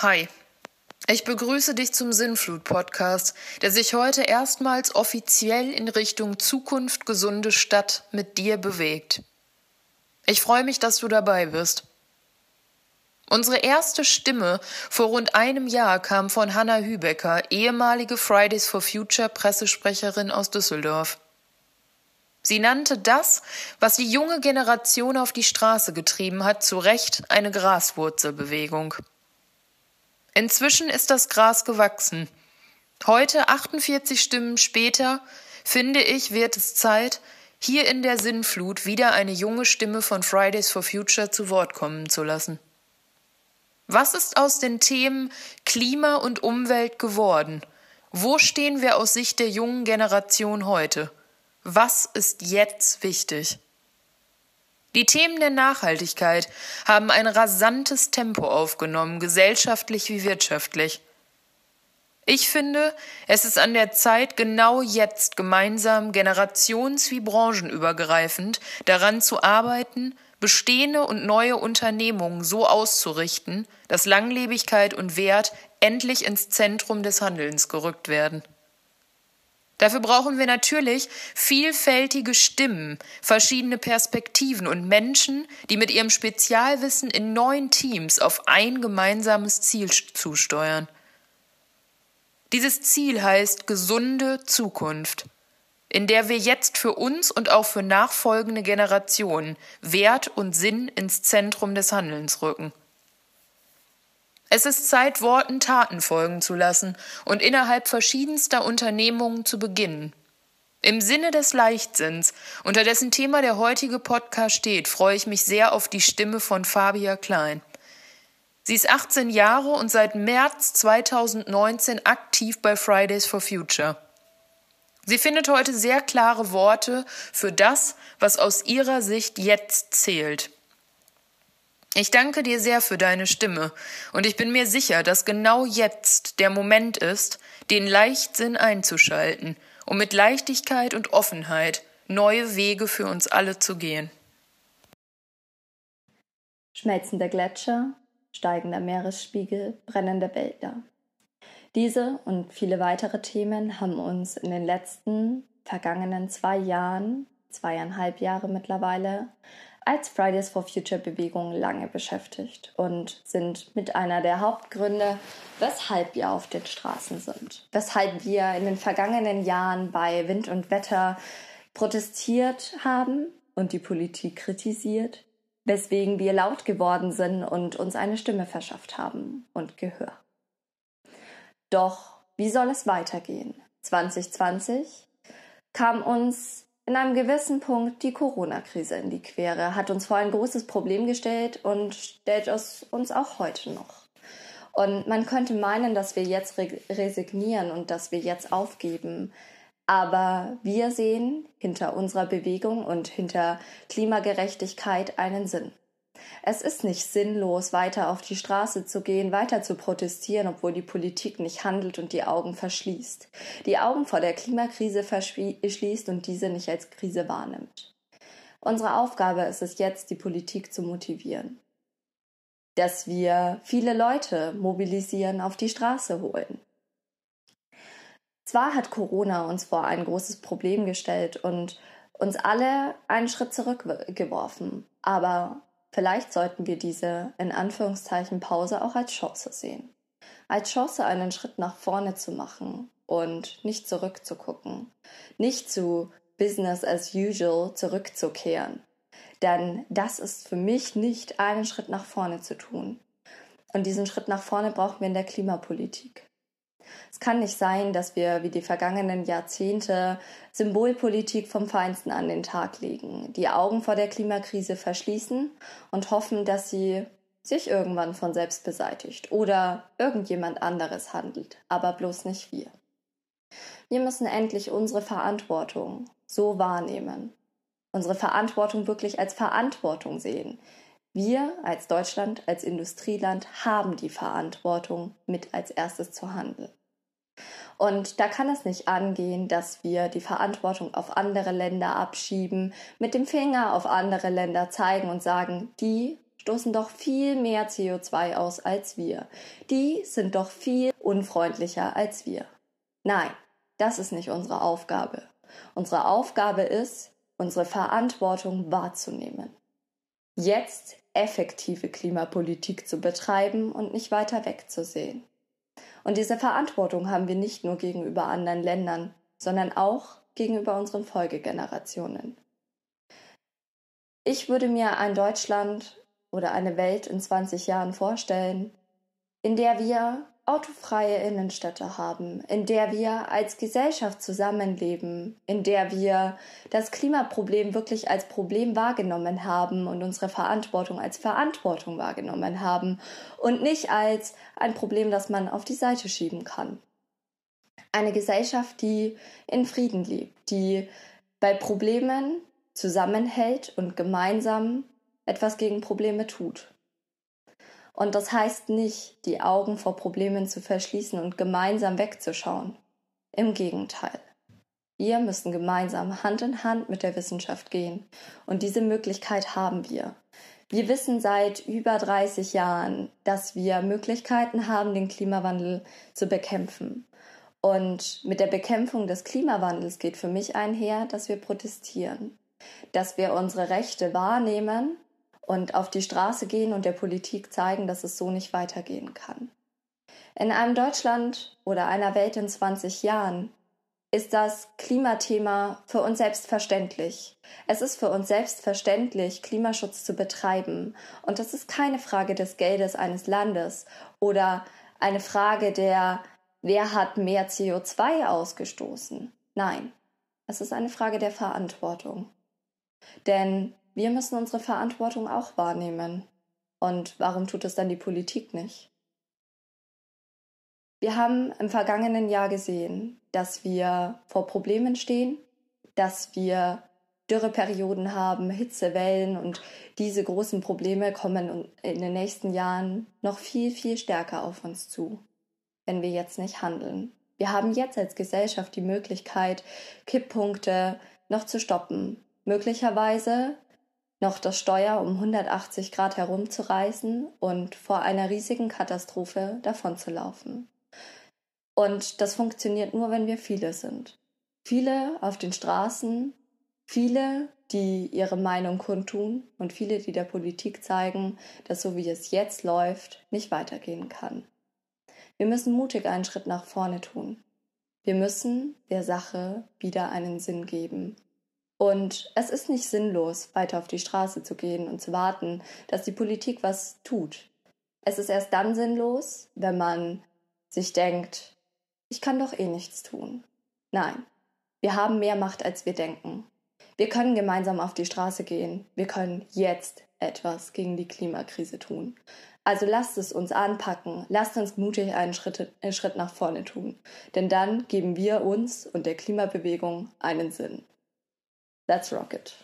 Hi. Ich begrüße dich zum Sinnflut-Podcast, der sich heute erstmals offiziell in Richtung Zukunft gesunde Stadt mit dir bewegt. Ich freue mich, dass du dabei bist. Unsere erste Stimme vor rund einem Jahr kam von Hanna Hübecker, ehemalige Fridays for Future Pressesprecherin aus Düsseldorf. Sie nannte das, was die junge Generation auf die Straße getrieben hat, zu Recht eine Graswurzelbewegung. Inzwischen ist das Gras gewachsen. Heute, 48 Stimmen später, finde ich, wird es Zeit, hier in der Sinnflut wieder eine junge Stimme von Fridays for Future zu Wort kommen zu lassen. Was ist aus den Themen Klima und Umwelt geworden? Wo stehen wir aus Sicht der jungen Generation heute? Was ist jetzt wichtig? Die Themen der Nachhaltigkeit haben ein rasantes Tempo aufgenommen, gesellschaftlich wie wirtschaftlich. Ich finde, es ist an der Zeit, genau jetzt gemeinsam generations- wie branchenübergreifend daran zu arbeiten, bestehende und neue Unternehmungen so auszurichten, dass Langlebigkeit und Wert endlich ins Zentrum des Handelns gerückt werden. Dafür brauchen wir natürlich vielfältige Stimmen, verschiedene Perspektiven und Menschen, die mit ihrem Spezialwissen in neuen Teams auf ein gemeinsames Ziel zusteuern. Dieses Ziel heißt gesunde Zukunft, in der wir jetzt für uns und auch für nachfolgende Generationen Wert und Sinn ins Zentrum des Handelns rücken. Es ist Zeit, Worten Taten folgen zu lassen und innerhalb verschiedenster Unternehmungen zu beginnen. Im Sinne des Leichtsinns, unter dessen Thema der heutige Podcast steht, freue ich mich sehr auf die Stimme von Fabia Klein. Sie ist 18 Jahre und seit März 2019 aktiv bei Fridays for Future. Sie findet heute sehr klare Worte für das, was aus ihrer Sicht jetzt zählt. Ich danke dir sehr für deine Stimme und ich bin mir sicher, dass genau jetzt der Moment ist, den Leichtsinn einzuschalten, um mit Leichtigkeit und Offenheit neue Wege für uns alle zu gehen. Schmelzender Gletscher, steigender Meeresspiegel, brennende Wälder. Diese und viele weitere Themen haben uns in den letzten vergangenen zwei Jahren, zweieinhalb Jahre mittlerweile, als Fridays for Future Bewegung lange beschäftigt und sind mit einer der Hauptgründe, weshalb wir auf den Straßen sind. Weshalb wir in den vergangenen Jahren bei Wind und Wetter protestiert haben und die Politik kritisiert, weswegen wir laut geworden sind und uns eine Stimme verschafft haben und Gehör. Doch wie soll es weitergehen? 2020 kam uns in einem gewissen Punkt die Corona-Krise in die Quere, hat uns vor ein großes Problem gestellt und stellt es uns auch heute noch. Und man könnte meinen, dass wir jetzt resignieren und dass wir jetzt aufgeben. Aber wir sehen hinter unserer Bewegung und hinter Klimagerechtigkeit einen Sinn. Es ist nicht sinnlos, weiter auf die Straße zu gehen, weiter zu protestieren, obwohl die Politik nicht handelt und die Augen verschließt. Die Augen vor der Klimakrise verschließt und diese nicht als Krise wahrnimmt. Unsere Aufgabe ist es jetzt, die Politik zu motivieren. Dass wir viele Leute mobilisieren, auf die Straße holen. Zwar hat Corona uns vor ein großes Problem gestellt und uns alle einen Schritt zurückgeworfen, aber Vielleicht sollten wir diese in Anführungszeichen Pause auch als Chance sehen. Als Chance, einen Schritt nach vorne zu machen und nicht zurückzugucken. Nicht zu Business as usual zurückzukehren. Denn das ist für mich nicht einen Schritt nach vorne zu tun. Und diesen Schritt nach vorne brauchen wir in der Klimapolitik. Es kann nicht sein, dass wir wie die vergangenen Jahrzehnte Symbolpolitik vom Feinsten an den Tag legen, die Augen vor der Klimakrise verschließen und hoffen, dass sie sich irgendwann von selbst beseitigt oder irgendjemand anderes handelt, aber bloß nicht wir. Wir müssen endlich unsere Verantwortung so wahrnehmen, unsere Verantwortung wirklich als Verantwortung sehen. Wir als Deutschland, als Industrieland haben die Verantwortung, mit als erstes zu handeln. Und da kann es nicht angehen, dass wir die Verantwortung auf andere Länder abschieben, mit dem Finger auf andere Länder zeigen und sagen, die stoßen doch viel mehr CO2 aus als wir. Die sind doch viel unfreundlicher als wir. Nein, das ist nicht unsere Aufgabe. Unsere Aufgabe ist, unsere Verantwortung wahrzunehmen. Jetzt effektive Klimapolitik zu betreiben und nicht weiter wegzusehen. Und diese Verantwortung haben wir nicht nur gegenüber anderen Ländern, sondern auch gegenüber unseren Folgegenerationen. Ich würde mir ein Deutschland oder eine Welt in 20 Jahren vorstellen, in der wir autofreie Innenstädte haben, in der wir als Gesellschaft zusammenleben, in der wir das Klimaproblem wirklich als Problem wahrgenommen haben und unsere Verantwortung als Verantwortung wahrgenommen haben und nicht als ein Problem, das man auf die Seite schieben kann. Eine Gesellschaft, die in Frieden lebt, die bei Problemen zusammenhält und gemeinsam etwas gegen Probleme tut. Und das heißt nicht, die Augen vor Problemen zu verschließen und gemeinsam wegzuschauen. Im Gegenteil. Wir müssen gemeinsam Hand in Hand mit der Wissenschaft gehen. Und diese Möglichkeit haben wir. Wir wissen seit über 30 Jahren, dass wir Möglichkeiten haben, den Klimawandel zu bekämpfen. Und mit der Bekämpfung des Klimawandels geht für mich einher, dass wir protestieren, dass wir unsere Rechte wahrnehmen und auf die Straße gehen und der Politik zeigen, dass es so nicht weitergehen kann. In einem Deutschland oder einer Welt in 20 Jahren ist das Klimathema für uns selbstverständlich. Es ist für uns selbstverständlich, Klimaschutz zu betreiben. Und das ist keine Frage des Geldes eines Landes oder eine Frage der, wer hat mehr CO2 ausgestoßen. Nein, es ist eine Frage der Verantwortung. Denn wir müssen unsere Verantwortung auch wahrnehmen. Und warum tut es dann die Politik nicht? Wir haben im vergangenen Jahr gesehen, dass wir vor Problemen stehen, dass wir Dürreperioden haben, Hitzewellen und diese großen Probleme kommen in den nächsten Jahren noch viel, viel stärker auf uns zu, wenn wir jetzt nicht handeln. Wir haben jetzt als Gesellschaft die Möglichkeit, Kipppunkte noch zu stoppen. Möglicherweise noch das Steuer um 180 Grad herumzureißen und vor einer riesigen Katastrophe davonzulaufen. Und das funktioniert nur, wenn wir viele sind. Viele auf den Straßen, viele, die ihre Meinung kundtun und viele, die der Politik zeigen, dass so wie es jetzt läuft, nicht weitergehen kann. Wir müssen mutig einen Schritt nach vorne tun. Wir müssen der Sache wieder einen Sinn geben und es ist nicht sinnlos, weiter auf die Straße zu gehen und zu warten, dass die Politik was tut. Es ist erst dann sinnlos, wenn man sich denkt, ich kann doch eh nichts tun. Nein, wir haben mehr Macht, als wir denken. Wir können gemeinsam auf die Straße gehen. Wir können jetzt etwas gegen die Klimakrise tun. Also lasst es uns anpacken, lasst uns mutig einen Schritt, einen Schritt nach vorne tun. Denn dann geben wir uns und der Klimabewegung einen Sinn. That's Rocket.